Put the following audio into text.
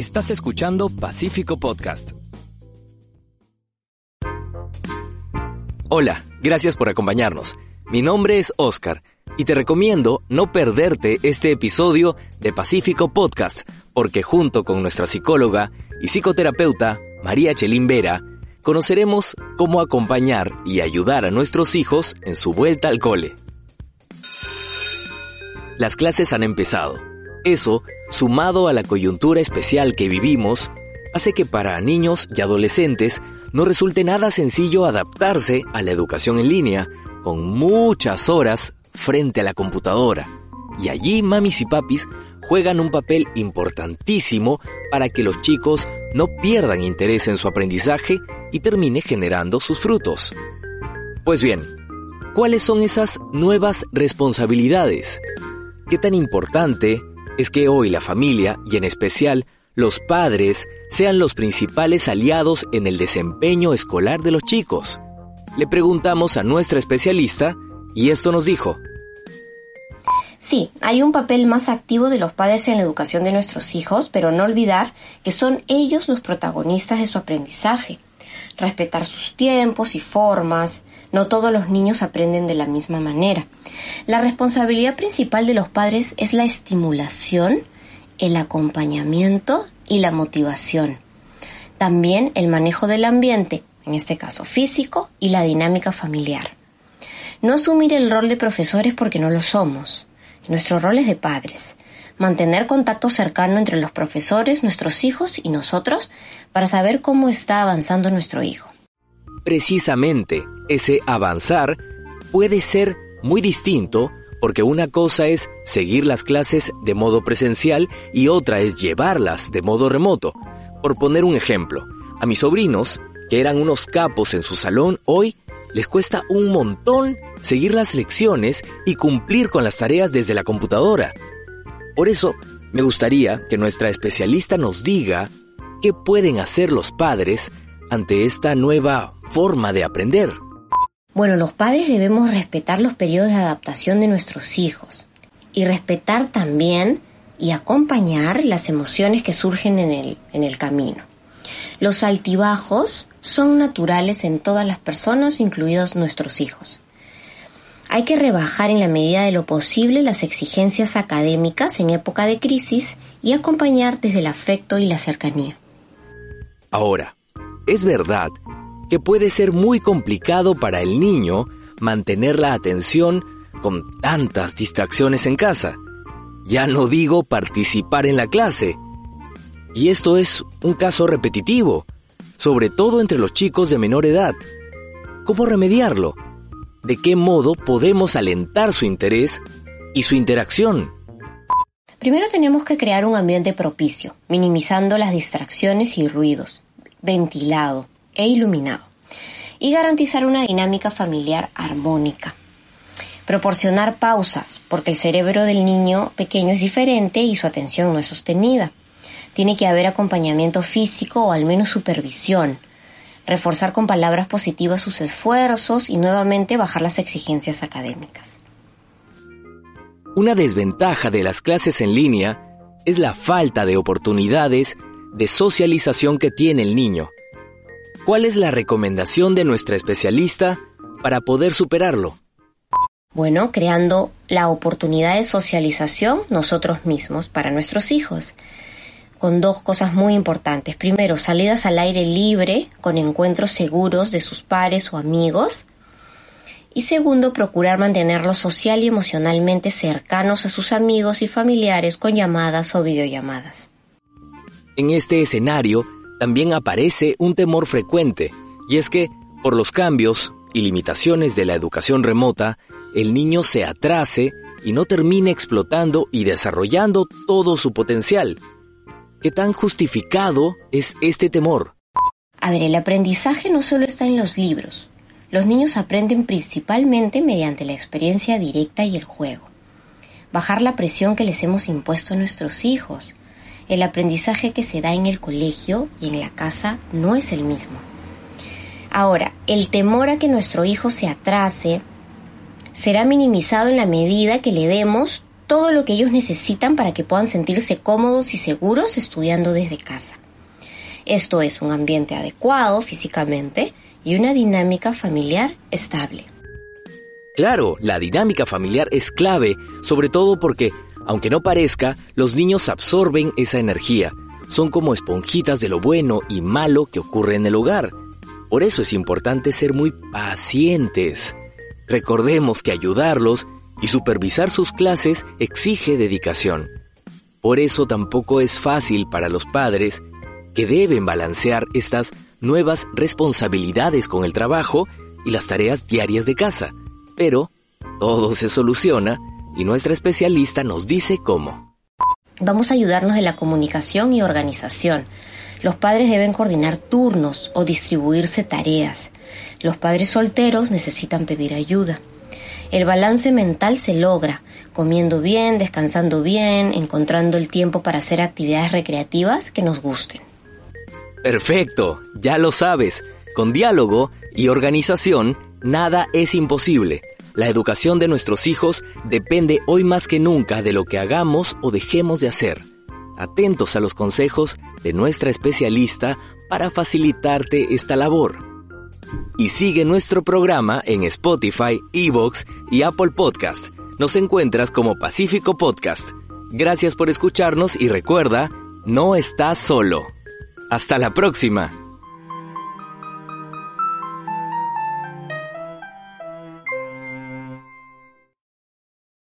Estás escuchando Pacífico Podcast. Hola, gracias por acompañarnos. Mi nombre es Oscar y te recomiendo no perderte este episodio de Pacífico Podcast, porque junto con nuestra psicóloga y psicoterapeuta, María Chelín Vera, conoceremos cómo acompañar y ayudar a nuestros hijos en su vuelta al cole. Las clases han empezado. Eso, sumado a la coyuntura especial que vivimos, hace que para niños y adolescentes no resulte nada sencillo adaptarse a la educación en línea, con muchas horas frente a la computadora. Y allí mamis y papis juegan un papel importantísimo para que los chicos no pierdan interés en su aprendizaje y termine generando sus frutos. Pues bien, ¿cuáles son esas nuevas responsabilidades? ¿Qué tan importante es que hoy la familia, y en especial los padres, sean los principales aliados en el desempeño escolar de los chicos? Le preguntamos a nuestra especialista y esto nos dijo. Sí, hay un papel más activo de los padres en la educación de nuestros hijos, pero no olvidar que son ellos los protagonistas de su aprendizaje. Respetar sus tiempos y formas. No todos los niños aprenden de la misma manera. La responsabilidad principal de los padres es la estimulación, el acompañamiento y la motivación. También el manejo del ambiente, en este caso físico, y la dinámica familiar. No asumir el rol de profesores porque no lo somos. Nuestro rol es de padres. Mantener contacto cercano entre los profesores, nuestros hijos y nosotros para saber cómo está avanzando nuestro hijo. Precisamente, ese avanzar puede ser muy distinto porque una cosa es seguir las clases de modo presencial y otra es llevarlas de modo remoto. Por poner un ejemplo, a mis sobrinos, que eran unos capos en su salón, hoy les cuesta un montón seguir las lecciones y cumplir con las tareas desde la computadora. Por eso, me gustaría que nuestra especialista nos diga qué pueden hacer los padres ante esta nueva forma de aprender. Bueno, los padres debemos respetar los periodos de adaptación de nuestros hijos y respetar también y acompañar las emociones que surgen en el, en el camino. Los altibajos son naturales en todas las personas, incluidos nuestros hijos. Hay que rebajar en la medida de lo posible las exigencias académicas en época de crisis y acompañar desde el afecto y la cercanía. Ahora, es verdad que puede ser muy complicado para el niño mantener la atención con tantas distracciones en casa. Ya no digo participar en la clase. Y esto es un caso repetitivo, sobre todo entre los chicos de menor edad. ¿Cómo remediarlo? ¿De qué modo podemos alentar su interés y su interacción? Primero tenemos que crear un ambiente propicio, minimizando las distracciones y ruidos, ventilado e iluminado, y garantizar una dinámica familiar armónica. Proporcionar pausas, porque el cerebro del niño pequeño es diferente y su atención no es sostenida. Tiene que haber acompañamiento físico o al menos supervisión. Reforzar con palabras positivas sus esfuerzos y nuevamente bajar las exigencias académicas. Una desventaja de las clases en línea es la falta de oportunidades de socialización que tiene el niño. ¿Cuál es la recomendación de nuestra especialista para poder superarlo? Bueno, creando la oportunidad de socialización nosotros mismos para nuestros hijos con dos cosas muy importantes. Primero, salidas al aire libre, con encuentros seguros de sus pares o amigos. Y segundo, procurar mantenerlos social y emocionalmente cercanos a sus amigos y familiares con llamadas o videollamadas. En este escenario también aparece un temor frecuente, y es que, por los cambios y limitaciones de la educación remota, el niño se atrase y no termine explotando y desarrollando todo su potencial. ¿Qué tan justificado es este temor? A ver, el aprendizaje no solo está en los libros. Los niños aprenden principalmente mediante la experiencia directa y el juego. Bajar la presión que les hemos impuesto a nuestros hijos. El aprendizaje que se da en el colegio y en la casa no es el mismo. Ahora, el temor a que nuestro hijo se atrase será minimizado en la medida que le demos todo lo que ellos necesitan para que puedan sentirse cómodos y seguros estudiando desde casa. Esto es un ambiente adecuado físicamente y una dinámica familiar estable. Claro, la dinámica familiar es clave, sobre todo porque, aunque no parezca, los niños absorben esa energía. Son como esponjitas de lo bueno y malo que ocurre en el hogar. Por eso es importante ser muy pacientes. Recordemos que ayudarlos y supervisar sus clases exige dedicación. Por eso tampoco es fácil para los padres que deben balancear estas nuevas responsabilidades con el trabajo y las tareas diarias de casa. Pero todo se soluciona y nuestra especialista nos dice cómo. Vamos a ayudarnos de la comunicación y organización. Los padres deben coordinar turnos o distribuirse tareas. Los padres solteros necesitan pedir ayuda. El balance mental se logra comiendo bien, descansando bien, encontrando el tiempo para hacer actividades recreativas que nos gusten. Perfecto, ya lo sabes. Con diálogo y organización, nada es imposible. La educación de nuestros hijos depende hoy más que nunca de lo que hagamos o dejemos de hacer. Atentos a los consejos de nuestra especialista para facilitarte esta labor. Y sigue nuestro programa en Spotify, Evox y Apple Podcast. Nos encuentras como Pacífico Podcast. Gracias por escucharnos y recuerda, no estás solo. Hasta la próxima.